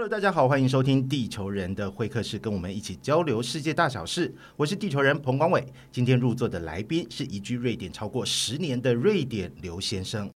Hello，大家好，欢迎收听地球人的会客室，跟我们一起交流世界大小事。我是地球人彭光伟，今天入座的来宾是移居瑞典超过十年的瑞典刘先生。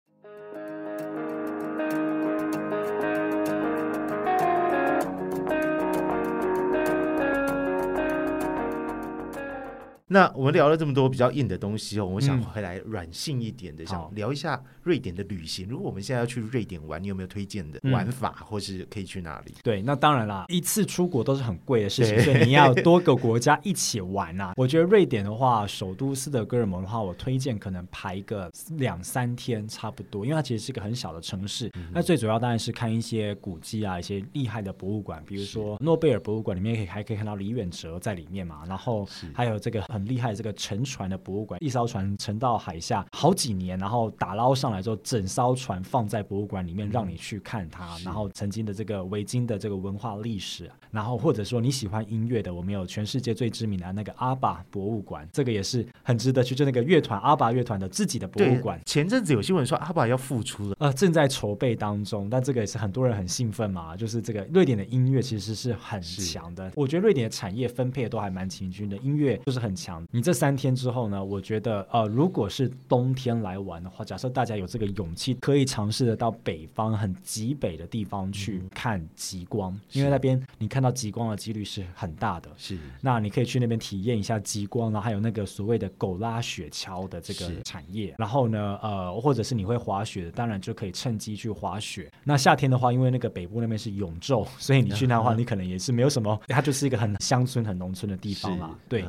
那我们聊了这么多比较硬的东西哦，我想回来软性一点的，想聊一下瑞典的旅行。如果我们现在要去瑞典玩，你有没有推荐的玩法，或是可以去哪里？对，那当然啦，一次出国都是很贵的事情，所以你要多个国家一起玩啊。我觉得瑞典的话，首都斯德哥尔摩的话，我推荐可能排个两三天差不多，因为它其实是一个很小的城市。那最主要当然是看一些古迹啊，一些厉害的博物馆，比如说诺贝尔博物馆里面可以还可以看到李远哲在里面嘛，然后还有这个。很厉害，这个沉船的博物馆，一艘船沉到海下好几年，然后打捞上来之后，整艘船放在博物馆里面，让你去看它。然后曾经的这个维京的这个文化历史，然后或者说你喜欢音乐的，我们有全世界最知名的那个阿巴博物馆，这个也是很值得去。就那个乐团阿巴乐团的自己的博物馆。前阵子有新闻说阿巴要复出了，呃，正在筹备当中。但这个也是很多人很兴奋嘛，就是这个瑞典的音乐其实是很强的。我觉得瑞典的产业分配都还蛮平均的，音乐就是很强。你这三天之后呢？我觉得，呃，如果是冬天来玩的话，假设大家有这个勇气，可以尝试的到北方很极北的地方去看极光，因为那边你看到极光的几率是很大的。是，那你可以去那边体验一下极光，然后还有那个所谓的狗拉雪橇的这个产业。然后呢，呃，或者是你会滑雪的，当然就可以趁机去滑雪。那夏天的话，因为那个北部那边是永昼，所以你去那的话，你可能也是没有什么，它就是一个很乡村、很农村的地方啦。对。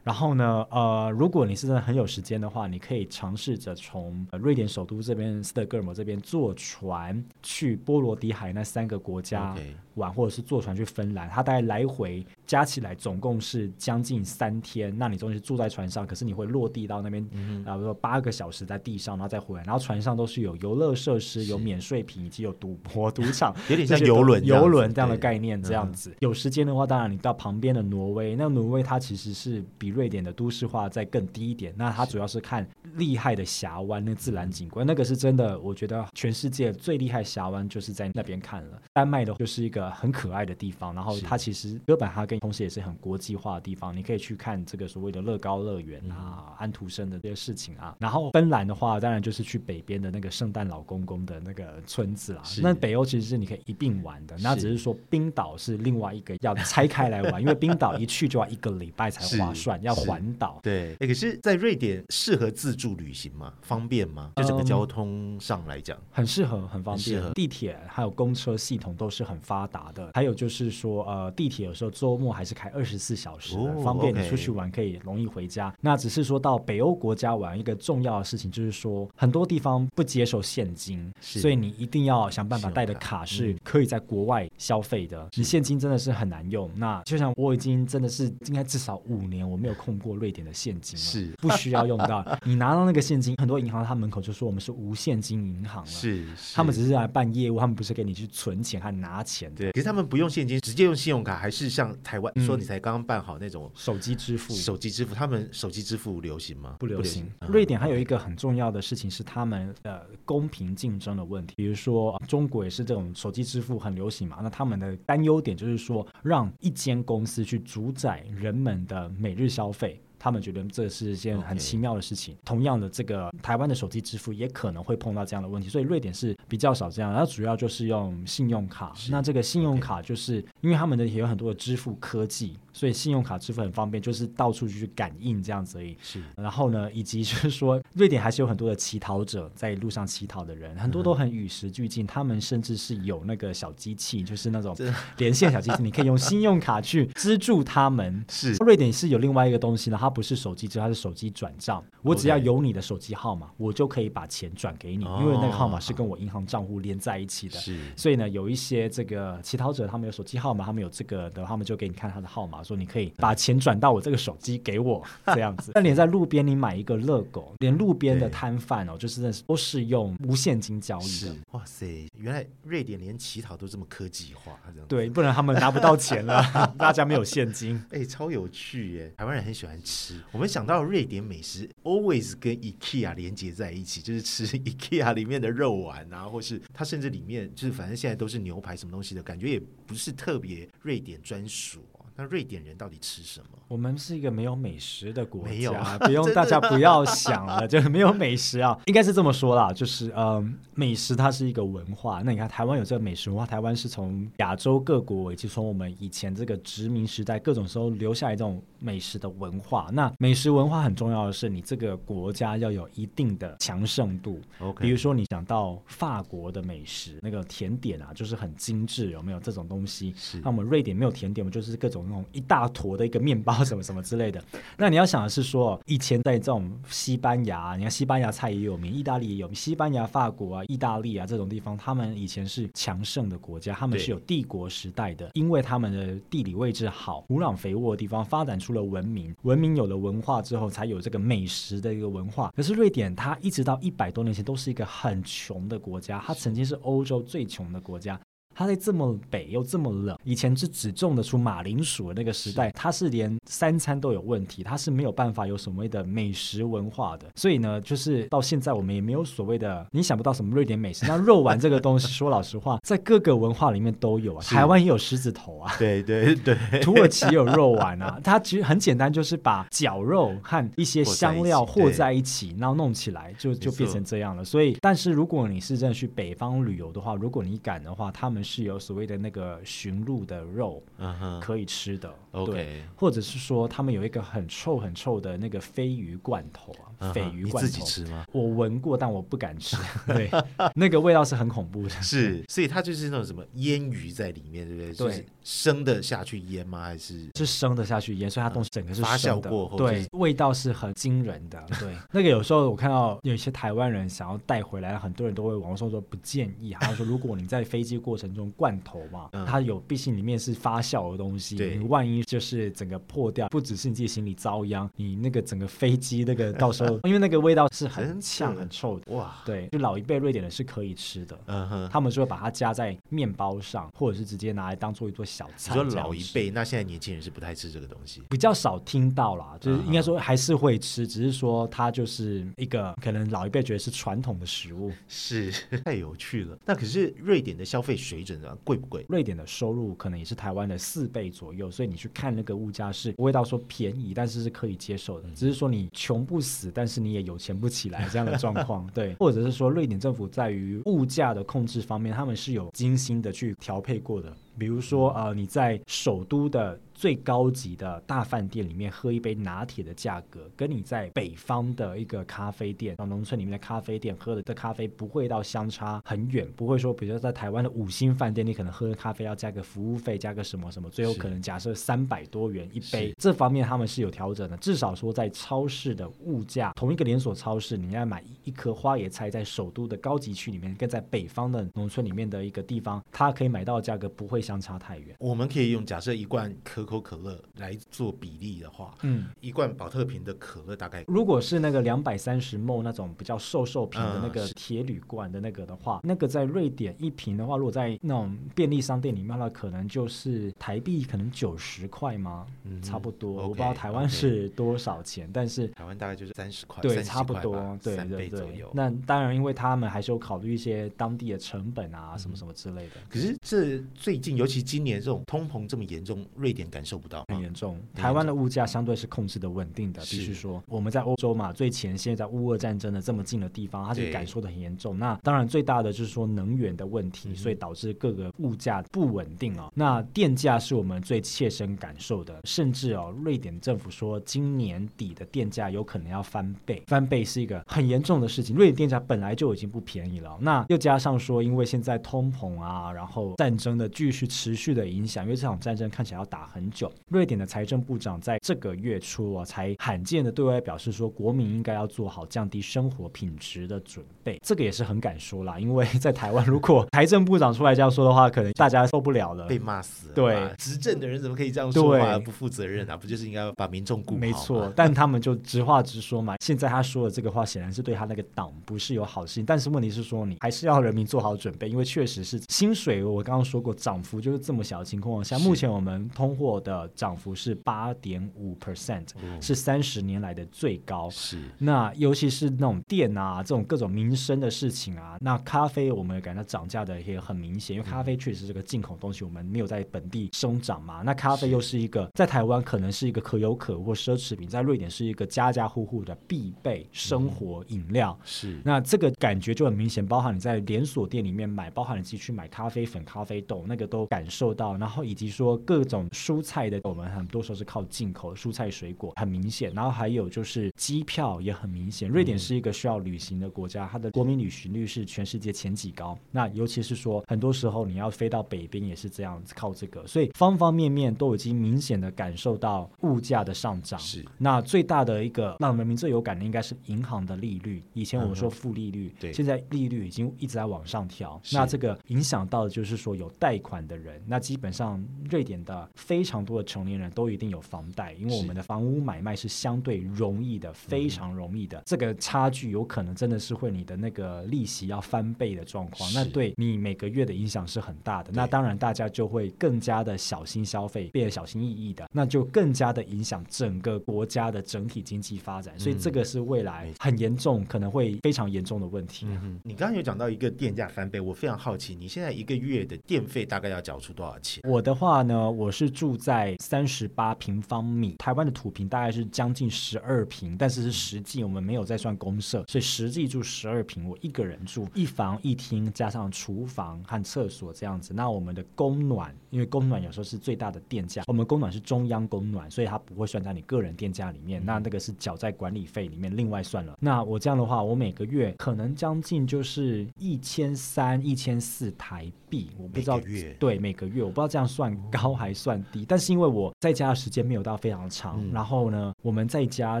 然后呢，呃，如果你是真的很有时间的话，你可以尝试着从瑞典首都这边斯德哥尔摩这边坐船去波罗的海那三个国家玩，或者是坐船去芬兰。它大概来回加起来总共是将近三天。那你中间住在船上，可是你会落地到那边，然后说八个小时在地上，然后再回来。然后船上都是有游乐设施、有免税品以及有赌博赌场，有点像游轮、游轮这样的概念这样子。有时间的话，当然你到旁边的挪威，那挪威它其实是比。瑞典的都市化再更低一点，那它主要是看厉害的峡湾，那自然景观，那个是真的，我觉得全世界最厉害峡湾就是在那边看了。丹麦的就是一个很可爱的地方，然后它其实哥本哈根同时也是很国际化的地方，你可以去看这个所谓的乐高乐园啊、安徒生的这些事情啊。然后芬兰的话，当然就是去北边的那个圣诞老公公的那个村子啦。那北欧其实是你可以一并玩的，那只是说冰岛是另外一个要拆开来玩，因为冰岛一去就要一个礼拜才划算。要环岛，对，可是，在瑞典适合自助旅行吗？方便吗？就整个交通上来讲，很适合，很方便。地铁还有公车系统都是很发达的。还有就是说，呃，地铁有时候周末还是开二十四小时，方便你出去玩，可以容易回家。那只是说到北欧国家玩，一个重要的事情就是说，很多地方不接受现金，所以你一定要想办法带的卡是可以在国外消费的。你现金真的是很难用。那就像我已经真的是应该至少五年我没有。控过瑞典的现金是不需要用到，你拿到那个现金，很多银行他门口就说我们是无现金银行了，是他们只是来办业务，他们不是给你去存钱和拿钱。对，可是他们不用现金，直接用信用卡，还是像台湾说你才刚刚办好那种手机支付？手机支付，他们手机支付流行吗？不流行。瑞典还有一个很重要的事情是他们呃公平竞争的问题，比如说中国也是这种手机支付很流行嘛，那他们的担忧点就是说让一间公司去主宰人们的每日消费。他们觉得这是件很奇妙的事情。同样的，这个台湾的手机支付也可能会碰到这样的问题，所以瑞典是比较少这样。然后主要就是用信用卡。那这个信用卡就是因为他们的也有很多的支付科技。所以信用卡支付很方便，就是到处去感应这样子而已。是，然后呢，以及就是说，瑞典还是有很多的乞讨者在路上乞讨的人，很多都很与时俱进。他们甚至是有那个小机器，就是那种连线小机器，你可以用信用卡去资助他们。是，瑞典是有另外一个东西呢，它不是手机支付，它是手机转账。我只要有你的手机号码，我就可以把钱转给你，因为那个号码是跟我银行账户连在一起的。是，所以呢，有一些这个乞讨者，他们有手机号码，他们有这个的，他们就给你看他的号码。说你可以把钱转到我这个手机给我 这样子。那连在路边你买一个乐狗，连路边的摊贩哦，就是那都是用无现金交易的。哇塞，原来瑞典连乞讨都这么科技化，这样对，不然他们拿不到钱了。大家没有现金，哎，超有趣耶！台湾人很喜欢吃。吃。我们想到瑞典美食，always 跟 IKEA 连接在一起，就是吃 IKEA 里面的肉丸啊，或是它甚至里面就是反正现在都是牛排什么东西的感觉，也不是特别瑞典专属。那瑞典人到底吃什么？我们是一个没有美食的国家，没有啊 不用大家不要想了，就是没有美食啊，应该是这么说啦，就是嗯，美食它是一个文化。那你看台湾有这个美食文化，台湾是从亚洲各国，以及从我们以前这个殖民时代各种时候留下来这种美食的文化。那美食文化很重要的是，你这个国家要有一定的强盛度。OK，比如说你讲到法国的美食，那个甜点啊，就是很精致，有没有这种东西？是那我们瑞典没有甜点，我们就是各种那种一大坨的一个面包什么什么之类的。那你要想的是说，以前在这种西班牙，你看西班牙菜也有名，意大利也有名，西班牙、法国啊、意大利啊这种地方，他们以前是强盛的国家，他们是有帝国时代的，因为他们的地理位置好，土壤肥沃的地方发展出出了文明，文明有了文化之后，才有这个美食的一个文化。可是瑞典，它一直到一百多年前都是一个很穷的国家，它曾经是欧洲最穷的国家。它在这么北又这么冷，以前是只种得出马铃薯的那个时代，它是连三餐都有问题，它是没有办法有所谓的美食文化的。所以呢，就是到现在我们也没有所谓的，你想不到什么瑞典美食。那肉丸这个东西，说老实话，在各个文化里面都有啊，台湾也有狮子头啊。对对对，土耳其有肉丸啊，它其实很简单，就是把绞肉和一些香料和在一起，然后弄起来，就就变成这样了。所以，但是如果你是真的去北方旅游的话，如果你敢的话，他们是有所谓的那个驯鹿的肉嗯哼。可以吃的，对。或者是说他们有一个很臭很臭的那个鲱鱼罐头啊，鲱鱼罐头，你自己吃吗？我闻过，但我不敢吃，对，那个味道是很恐怖的。是，所以它就是那种什么腌鱼在里面，对不对？对。就是生的下去腌吗？还是？是生的下去腌，所以它东西整个是发生的。酵过后对。就是，味道是很惊人的。对，那个有时候我看到有一些台湾人想要带回来，很多人都会网络上说不建议，他说如果你在飞机过程中罐头嘛，嗯它有毕竟里面是发酵的东西，对你万一就是整个破掉，不只是你自己心里遭殃，你那个整个飞机那个到时候，因为那个味道是很呛很臭的。哇，对，就老一辈瑞典人是可以吃的，嗯哼。他们就会把它加在面包上，或者是直接拿来当做一做小你菜。说这样吃老一辈，那现在年轻人是不太吃这个东西。比较少听到啦，就是嗯应该说还是会吃，只是说它就是一个可能老一辈觉得是传统的食物。是，太有趣了。那可是瑞典的消费水准啊，贵不贵？瑞典的收入可能也是台湾的四倍左右，所以你去看那个物价是不会到说便宜，但是是可以接受的。只是说你穷不死，但是你也有钱不起来这样的状况，对，或者是说瑞典政府在于物价的控制方面，他们是有精心的去调配过的。比如说，呃，你在首都的最高级的大饭店里面喝一杯拿铁的价格，跟你在北方的一个咖啡店、到农村里面的咖啡店喝的这咖啡不会到相差很远，不会说，比如说在台湾的五星饭店，你可能喝的咖啡要加个服务费，加个什么什么，最后可能假设三百多元一杯，这方面他们是有调整的。至少说在超市的物价，同一个连锁超市，你要买一颗花椰菜，在首都的高级区里面，跟在北方的农村里面的一个地方，它可以买到的价格不会相差太远。我们可以用假设一罐可口可乐来做比例的话，嗯，一罐保特瓶的可乐大概如果是那个两百三十 ml 那种比较瘦瘦瓶的嗯那个铁铝罐的那个的话，那个在瑞典一瓶的话，如果在那种便利商店里面的话，可能就是台币可能九十块吗？嗯差不多。我不知道台湾是多少钱，但是台湾大概就是三十块，对，差不多，对三对对。那当然，因为他们还是有考虑一些当地的成本啊，嗯什么什么之类的。可是这最近，尤其今年这种通膨这么严重，瑞典感受不到吗？很严重，台湾的物价相对是控制的稳定的，必须说，我们在欧洲嘛，最前线在乌俄战争的这么近的地方，它是对感受的很严重。那当然最大的就是说能源的问题，嗯所以导致各个物价不稳定哦。那电价是我们最切身感受的，甚至哦，瑞典政府说今年底的电价有可能要翻倍，翻倍是一个很严重的事情。瑞典电价本来就已经不便宜了，那又加上说，因为现在通膨啊，然后战争的继续持续的影响，因为这场战争看起来要打很久。瑞典的财政部长在这个月初啊，才罕见的对外表示说，国民应该要做好降低生活品质的准备。这个也是很敢说啦，因为在台湾，如果财政部长出来这样说的话，可能大家受不了了。被骂死了。对执政的人怎么可以这样说话？对不负责任啊！不就是应该把民众顾好没错，但他们就直话直说嘛。现在他说的这个话，显然是对他那个党不是有好心。但是问题是说，你还是要人民做好准备，因为确实是薪水，我刚刚说过涨幅就是这么小的情况下，目前我们通货的涨幅是八点五 percent，哦是三十年来的最高。是那尤其是那种电啊，这种各种民生的事情啊，那咖啡我们也感到涨价的也很明显，因为咖啡确实是个进口东西，我们没有在本地生长嘛。那咖啡又是一个在台湾可能是一个可有可无奢侈品，在瑞典是一个家家户户的必备生活饮料。是那这个感觉就很明显，包含你在连锁店里面买，包含你自己去买咖啡粉、咖啡豆，那个都感受到。然后以及说各种蔬菜的，我们很多时候是靠进口蔬菜水果，很明显。然后还有就是机票也很明显，瑞典是一个需要旅行的国家，它的国民旅行率是全世界前几高。那尤其是说很多时候你要飞到北边也是这样子，靠这个，所以方方面面都已经明显的感受到物价的上涨。是那最大的一个让人民最有感的，应该是银行的利率。以前我们说负利率，对现在利率已经一直在往上调。那这个影响到的就是说有贷款的人，那基本上瑞典的非常多的成年人都一定有房贷，因为我们的房屋买卖是相对容易的，非常容易的。这个差距有可能真的是会你的那个利息要翻倍的状况，那对你每个月的影响是很大的。那当然大家就会更加的小心消费，变得小心翼翼的，那就更加的影响整个国家的整体经济发展。所以这个是未来很严重，可能会非常严重的问题。嗯，你刚刚有讲到一个电价翻倍，我非常好奇，你现在一个月的电费大概要缴出多少钱？我的话呢，我是住在三十八平方米，台湾的土平大概是将近十二平，但是是实际我们没有在算公社，所以实际住十二平，我一个人住一房一厅加上厨房和厕所这样子。那我们的供暖，因为供暖有时候是最大的电价，我们供暖是中央供暖，所以它不会算在你个人电价里面，那那个是缴在管理费里面另外算了。那我这样的话，我每个月可能将近就是一千三、一千四台币，我不知道月对，每个月我不知道这样算高还算低，但是因为我在家的时间没有到非常长，嗯然后呢，我们在家，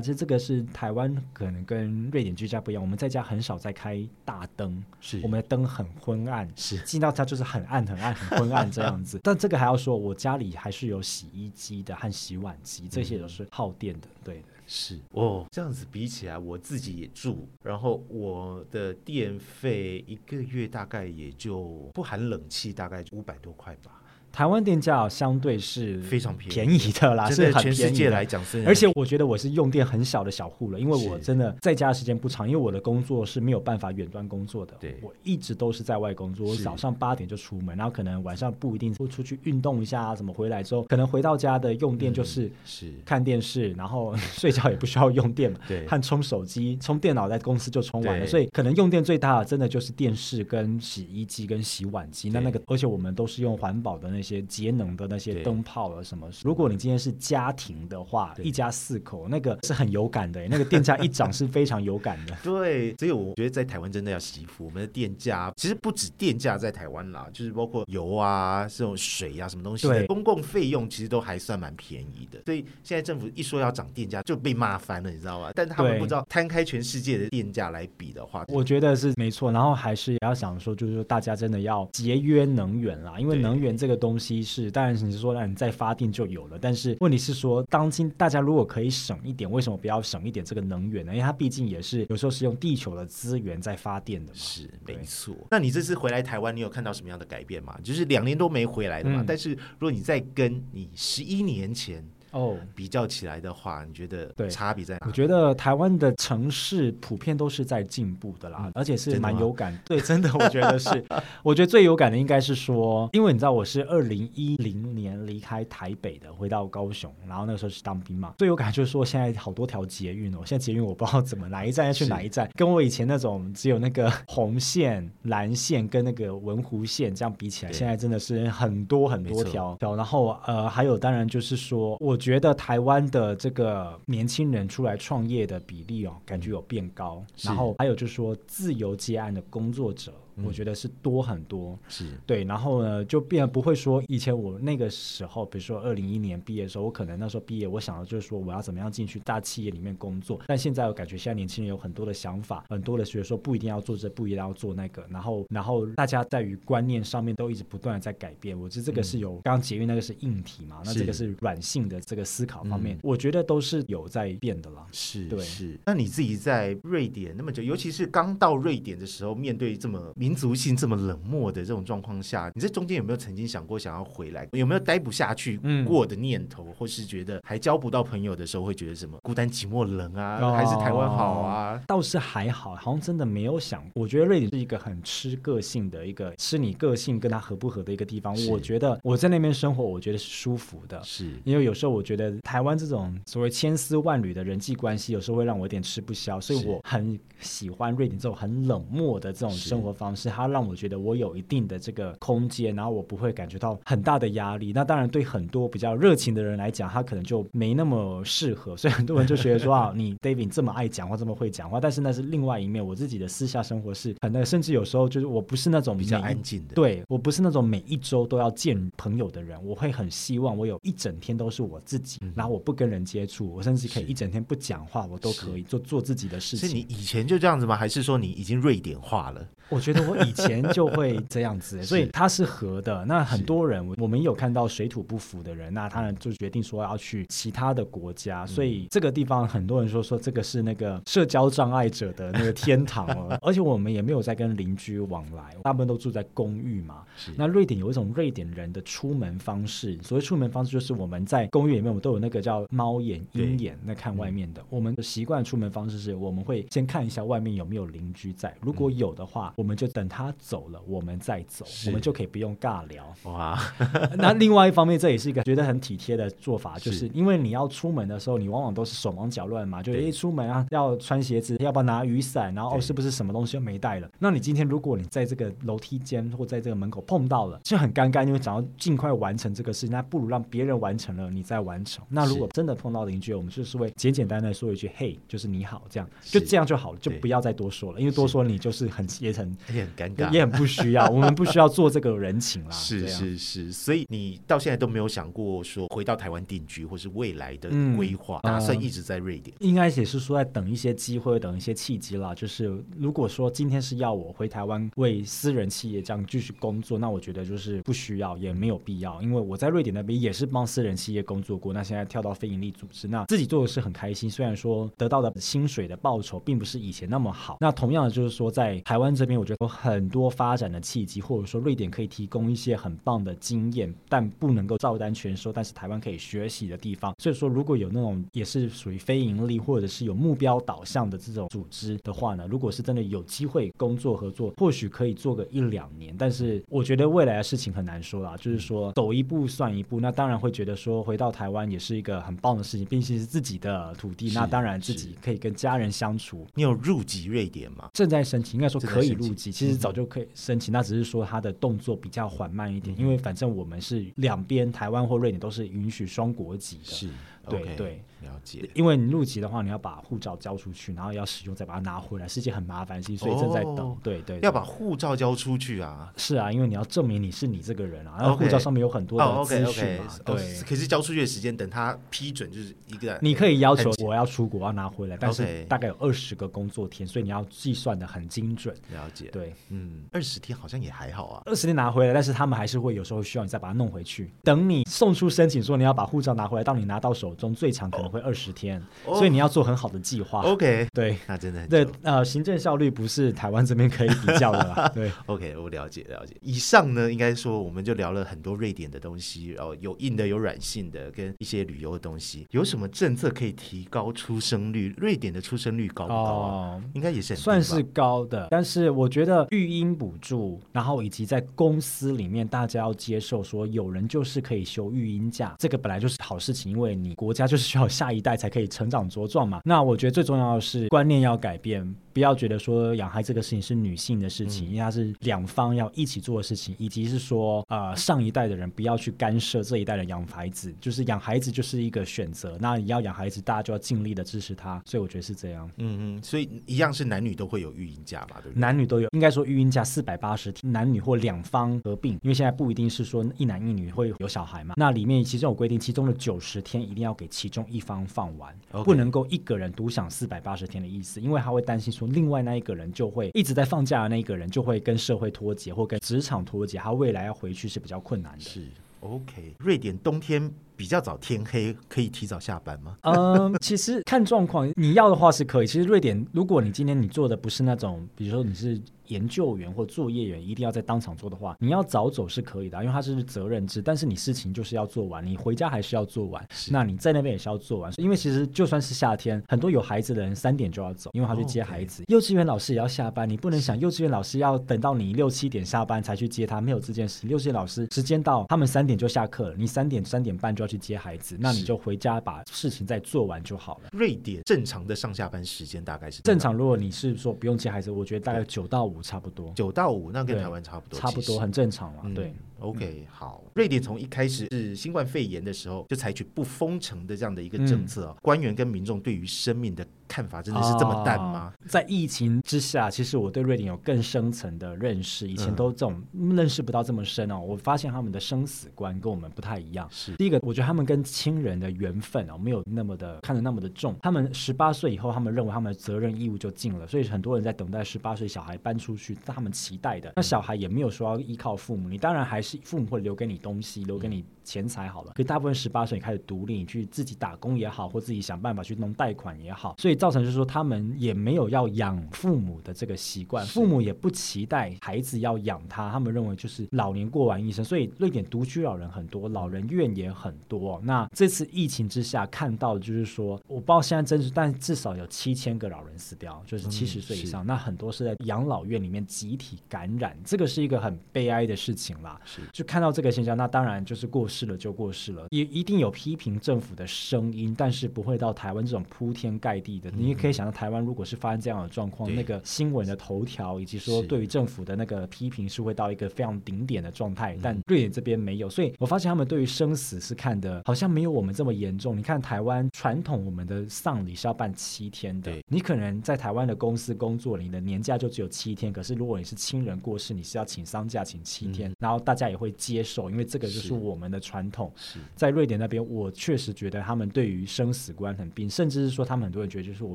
这这个是台湾可能跟瑞典居家不一样，我们在家很少在开大灯，是我们的灯很昏暗，是进到家就是很暗很暗很昏暗这样子。但这个还要说，我家里还是有洗衣机的和洗碗机，这些都是耗电的，对的。是。哦，这样子比起来，我自己也住，然后我的电费一个月大概也就不含冷气，大概五百多块吧，台湾电价相对是非常便宜的啦，是很全世界便宜的来讲是，而且我觉得我是用电很小的小户了，因为我真的在家的时间不长，因为我的工作是没有办法远端工作的。对我一直都是在外工作，我早上八点就出门，然后可能晚上不一定会出去运动一下啊，什么回来之后，可能回到家的用电就是是看电视，然后 睡觉也不需要用电嘛。对和充手机、充电脑在公司就充完了，所以可能用电最大的真的就是电视、跟洗衣机、跟洗碗机。那那个，而且我们都是用环保的那些节能的那些灯泡啊什么。如果你今天是家庭的话，一家四口，那个是很有感的，那个电价一涨是非常有感的。对，所以我觉得在台湾真的要惜福。我们的电价其实不止电价在台湾啦，就是包括油啊、这种水啊、什么东西对公共费用，其实都还算蛮便宜的。所以现在政府一说要涨电价，就被骂翻了，你知道吗？但他们不知道摊开全世界的电价来比的话，我觉得是没错，然后还是要想说，就是说大家真的要节约能源啦，因为能源这个东西是，当然你是说让你再发电就有了，但是问题是说，当今大家如果可以省一点，为什么不要省一点这个能源呢？因为它毕竟也是有时候是用地球的资源在发电的嘛。是没错。那你这次回来台湾，你有看到什么样的改变吗？就是两年都没回来的嘛，嗯但是如果你再跟你十一年前哦。比较起来的话，你觉得对差别在哪？我觉得台湾的城市普遍都是在进步的啦，嗯而且是蛮有感。对，真的，我觉得是。我觉得最有感的应该是说，因为你知道我是二零一零年离开台北的，回到高雄，然后那个时候是当兵嘛。最有感就是说，现在好多条捷运哦，现在捷运我不知道怎么哪一站要去哪一站，跟我以前那种只有那个红线、蓝线跟那个文湖线这样比起来，现在真的是很多很多条条。然后呃，还有当然就是说，我觉得台湾的这个年轻人出来创业的比例哦，感觉有变高。然后还有就是说，自由接案的工作者，嗯我觉得是多很多。是对，然后呢，就变不会说以前我那个时候，比如说二零一年毕业的时候，我可能那时候毕业，我想的就是说我要怎么样进去大企业里面工作。但现在我感觉现在年轻人有很多的想法，很多的学说不一定要做这，不一定要做那个，然后然后大家在于观念上面都一直不断的在改变。我觉得这个是有，刚刚捷运那个是硬体嘛，那这个是软性的这个思考方面，嗯我觉得都是有在变的啦。是对是。那你自己在瑞典那么久，尤其是刚到瑞典的时候，面对这么民民族性这么冷漠的这种状况下，你在中间有没有曾经想过想要回来？有没有待不下去过的念头，或是觉得还交不到朋友的时候，会觉得什么孤单寂寞冷啊，还是台湾好啊？倒是还好，好像真的没有想。我觉得瑞典是一个很吃个性的一个，吃你个性跟他合不合的一个地方。我觉得我在那边生活，我觉得是舒服的。是因为有时候我觉得台湾这种所谓千丝万缕的人际关系，有时候会让我有点吃不消，所以我很喜欢瑞典这种很冷漠的这种生活方式。它让我觉得我有一定的这个空间，然后我不会感觉到很大的压力。那当然，对很多比较热情的人来讲，他可能就没那么适合。所以很多人就觉得说啊，你 David 这么爱讲话，这么会讲话，但是那是另外一面。我自己的私下生活是很那，甚至有时候就是我不是那种比较安静的，对我不是那种每一周都要见朋友的人。我会很希望我有一整天都是我自己，然后我不跟人接触，我甚至可以一整天不讲话，我都可以做做自己的事情。是你以前就这样子吗？还是说你已经瑞典化了？我觉得我以前就会这样子，所以它是合的。那很多人，我们有看到水土不服的人，那他们就决定说要去其他的国家。所以这个地方很多人说说这个是那个社交障碍者的那个天堂了。而且我们也没有在跟邻居往来，大部分都住在公寓嘛。那瑞典有一种瑞典人的出门方式，所谓出门方式就是我们在公寓里面，我们都有那个叫猫眼、鹰眼那看外面的。我们的习惯出门方式是我们会先看一下外面有没有邻居在，如果有的话。我们就等他走了，我们再走，我们就可以不用尬聊。哇！那另外一方面，这也是一个觉得很体贴的做法，就是因为你要出门的时候，你往往都是手忙脚乱嘛，就一出门啊，要穿鞋子，要不要拿雨伞，然后哦，是不是什么东西又没带了？那你今天如果你在这个楼梯间或在这个门口碰到了，就很尴尬，因为想要尽快完成这个事情，那不如让别人完成了，你再完成。那如果真的碰到邻居，我们就是会简简单单说一句“嘿”，就是你好，这样就这样就好了，就不要再多说了，因为多说你就是很也很。也很尴尬，也很不需要，我们不需要做这个人情啦。是是是，所以你到现在都没有想过说回到台湾定居，或是未来的规划，打算一直在瑞典。应该也是说在等一些机会，等一些契机啦。就是如果说今天是要我回台湾为私人企业这样继续工作，那我觉得就是不需要，也没有必要，因为我在瑞典那边也是帮私人企业工作过。那现在跳到非营利组织，那自己做的是很开心。虽然说得到的薪水的报酬并不是以前那么好，那同样的就是说在台湾这边，我觉得有很多发展的契机，或者说瑞典可以提供一些很棒的经验，但不能够照单全收。但是台湾可以学习的地方，所以说如果有那种也是属于非盈利或者是有目标导向的这种组织的话呢，如果是真的有机会工作合作，或许可以做个一两年。但是我觉得未来的事情很难说啦，就是说走一步算一步。那当然会觉得说回到台湾也是一个很棒的事情，毕竟是自己的土地，那当然自己可以跟家人相处。你有入籍瑞典吗？正在申请，应该说可以入籍，其实早就可以申请。那只是说他的动作比较缓慢一点，因为反正我们是两边台湾或瑞典都是允许双国籍的。是。对对，了解。因为你入籍的话，你要把护照交出去，然后要使用，再把它拿回来，是件很麻烦的事情，所以正在等。对对，要把护照交出去啊。是啊，因为你要证明你是你这个人啊，然后护照上面有很多的资讯嘛。对，可是交出去的时间，等他批准就是一个。你可以要求我要出国要拿回来，但是大概有二十个工作天，所以你要计算的很精准。了解。对，嗯，二十天好像也还好啊。二十天拿回来，但是他们还是会有时候需要你再把它弄回去。等你送出申请说你要把护照拿回来，到你拿到手中，最长可能会。二十天，所以你要做很好的计划。OK，对，那真的对呃，行政效率不是台湾这边可以比较的啦。对，OK，我了解了解。以上呢，应该说我们就聊了很多瑞典的东西，然后有硬的，有软性的，跟一些旅游的东西。有什么政策可以提高出生率？瑞典的出生率高不高啊？应该也是算是高的，但是我觉得育婴补助，然后以及在公司里面，大家要接受说有人就是可以休育婴假，这个本来就是好事情，因为你国家就是需要下。一代才可以成长茁壮嘛？那我觉得最重要的是观念要改变。不要觉得说养孩子这个事情是女性的事情，因为它是两方要一起做的事情，以及是说，呃，上一代的人不要去干涉这一代人养孩子，就是养孩子就是一个选择。那你要养孩子，大家就要尽力的支持他。所以我觉得是这样。嗯嗯，所以一样是男女都会有育婴假嘛，对不对？男女都有，应该说育婴假四百八十天，男女或两方合并，因为现在不一定是说一男一女会有小孩嘛。那里面其中有规定，其中的九十天一定要给其中一方放完，不能够一个人独享四百八十天的意思，因为他会担心说另外那一个人。就会一直在放假的那一个人就会跟社会脱节，或跟职场脱节，他未来要回去是比较困难的。是 OK，瑞典冬天比较早天黑，可以提早下班吗？嗯，其实看状况，你要的话是可以。其实瑞典，如果你今天你做的不是那种，比如说你是。研究员或作业员一定要在当场做的话，你要早走是可以的，因为它是责任制，但是你事情就是要做完，你回家还是要做完，那你在那边也是要做完，因为其实就算是夏天，很多有孩子的人三点就要走，因为他去接孩子，幼稚园老师也要下班，你不能想幼稚园老师要等到你六七点下班才去接他，没有这件事，幼稚园老师时间到，他们三点就下课了，你三点三点半就要去接孩子，那你就回家把事情再做完就好了。瑞典正常的上下班时间大概是正常，如果你是说不用接孩子，我觉得大概九到五差不多，九到五那跟台湾差不多，差不多很正常嘛，对。OK，好。瑞典从一开始是新冠肺炎的时候，就采取不封城的这样的一个政策。官员跟民众对于生命的看法真的是这么淡吗？在疫情之下，其实我对瑞典有更深层的认识，以前都这种认识不到这么深哦。我发现他们的生死观跟我们不太一样。是第一个，我觉得他们跟亲人的缘分哦，没有那么的看得那么的重。他们十八岁以后，他们认为他们的责任义务就尽了，所以很多人在等待十八岁小孩搬出去，他们期待的。那小孩也没有说要依靠父母，你当然还是父母会留给。你东西留给你钱财好了，可大部分十八岁你开始独立，你去自己打工也好，或自己想办法去弄贷款也好，所以造成就是说他们也没有要养父母的这个习惯，父母也不期待孩子要养他，他们认为就是老年过完一生，所以瑞典独居老人很多，老人院也很多。那这次疫情之下看到的就是说，我不知道现在真实，但至少有七千个老人死掉，就是七十岁以上，那很多是在养老院里面集体感染，这个是一个很悲哀的事情啦。是，就看到这个。现象，那当然就是过世了就过世了，也一定有批评政府的声音，但是不会到台湾这种铺天盖地的。你也可以想到，台湾如果是发生这样的状况，那个新闻的头条以及说对于政府的那个批评是会到一个非常顶点的状态。但瑞典这边没有，所以我发现他们对于生死是看的好像没有我们这么严重。你看台湾传统，我们的丧礼是要办七天的，你可能在台湾的公司工作，你的年假就只有七天。可是如果你是亲人过世，你是要请丧假请七天，然后大家也会接受。因为这个就是我们的传统，在瑞典那边，我确实觉得他们对于生死观很冰，甚至是说他们很多人觉得就是我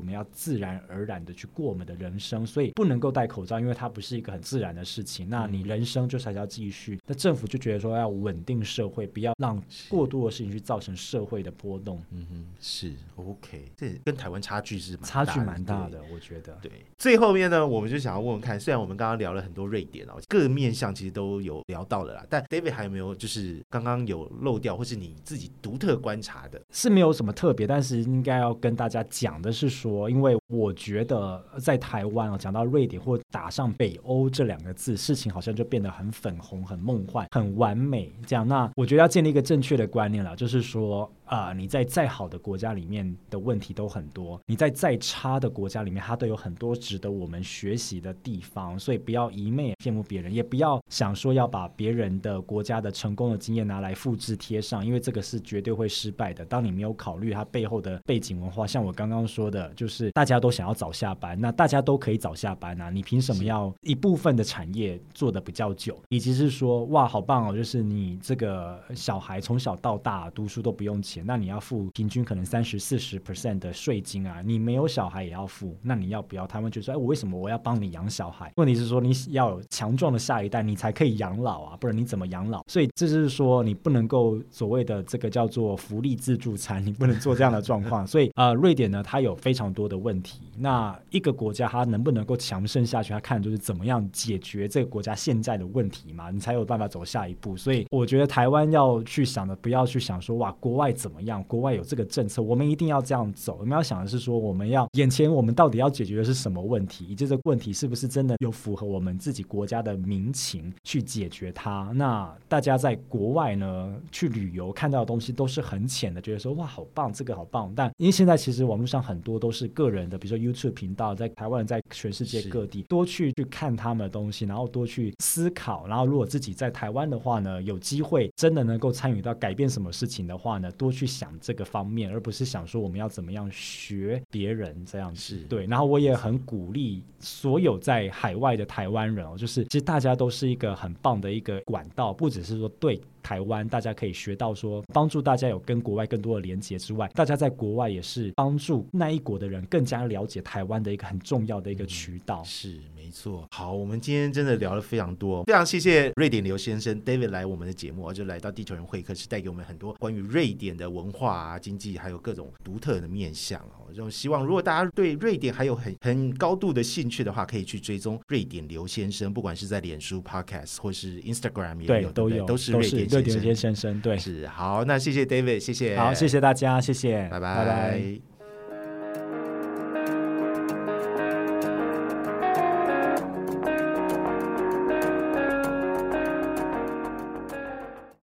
们要自然而然的去过我们的人生，所以不能够戴口罩，因为它不是一个很自然的事情。那你人生就是还要继续。那政府就觉得说要稳定社会，不要让过多的事情去造成社会的波动。嗯哼，是 OK，这跟台湾差距是差距蛮大的，我觉得。对，最后面呢，我们就想要问问看，虽然我们刚刚聊了很多瑞典哦，各面向其实都有聊到了啦，但 David 还有没有？就是刚刚有漏掉，或是你自己独特观察的，是没有什么特别，但是应该要跟大家讲的是说，因为我觉得在台湾啊，讲到瑞典或打上北欧这两个字，事情好像就变得很粉红、很梦幻、很完美这样。那我觉得要建立一个正确的观念了，就是说。啊，你在再好的国家里面的问题都很多，你在再差的国家里面，它都有很多值得我们学习的地方。所以不要一昧羡慕别人，也不要想说要把别人的国家的成功的经验拿来复制贴上，因为这个是绝对会失败的。当你没有考虑它背后的背景文化，像我刚刚说的，就是大家都想要早下班，那大家都可以早下班啊，你凭什么要一部分的产业做的比较久？以及是说，哇，好棒哦，就是你这个小孩从小到大读书都不用钱。那你要付平均可能三十四十 percent 的税金啊，你没有小孩也要付，那你要不要？他们就说，哎，我为什么我要帮你养小孩？问题是说你要有强壮的下一代，你才可以养老啊，不然你怎么养老？所以这就是说你不能够所谓的这个叫做福利自助餐，你不能做这样的状况。所以啊，瑞典呢，它有非常多的问题。那一个国家它能不能够强盛下去，它看就是怎么样解决这个国家现在的问题嘛，你才有办法走下一步。所以我觉得台湾要去想的，不要去想说哇，国外。怎么样？国外有这个政策，我们一定要这样走。我们要想的是说，我们要眼前我们到底要解决的是什么问题，以及这个问题是不是真的有符合我们自己国家的民情去解决它？那大家在国外呢，去旅游看到的东西都是很浅的，觉得说哇，好棒，这个好棒。但因为现在其实网络上很多都是个人的，比如说 YouTube 频道，在台湾，在全世界各地多去去看他们的东西，然后多去思考。然后如果自己在台湾的话呢，有机会真的能够参与到改变什么事情的话呢，多。去想这个方面，而不是想说我们要怎么样学别人这样子。对，然后我也很鼓励所有在海外的台湾人哦，就是其实大家都是一个很棒的一个管道，不只是说对。台湾，大家可以学到说，帮助大家有跟国外更多的连接之外，大家在国外也是帮助那一国的人更加了解台湾的一个很重要的一个渠道。是，没没错，好，我们今天真的聊了非常多，非常谢谢瑞典刘先生 David 来我们的节目，就来到地球人会客室，带给我们很多关于瑞典的文化啊、经济，还有各种独特的面向哦。就希望如果大家对瑞典还有很很高度的兴趣的话，可以去追踪瑞典刘先生，不管是在脸书 Podcast 或是 Instagram 也有，都有，都是瑞典先生。先生，对，是好，那谢谢 David，谢谢，好，谢谢大家，谢谢，拜拜。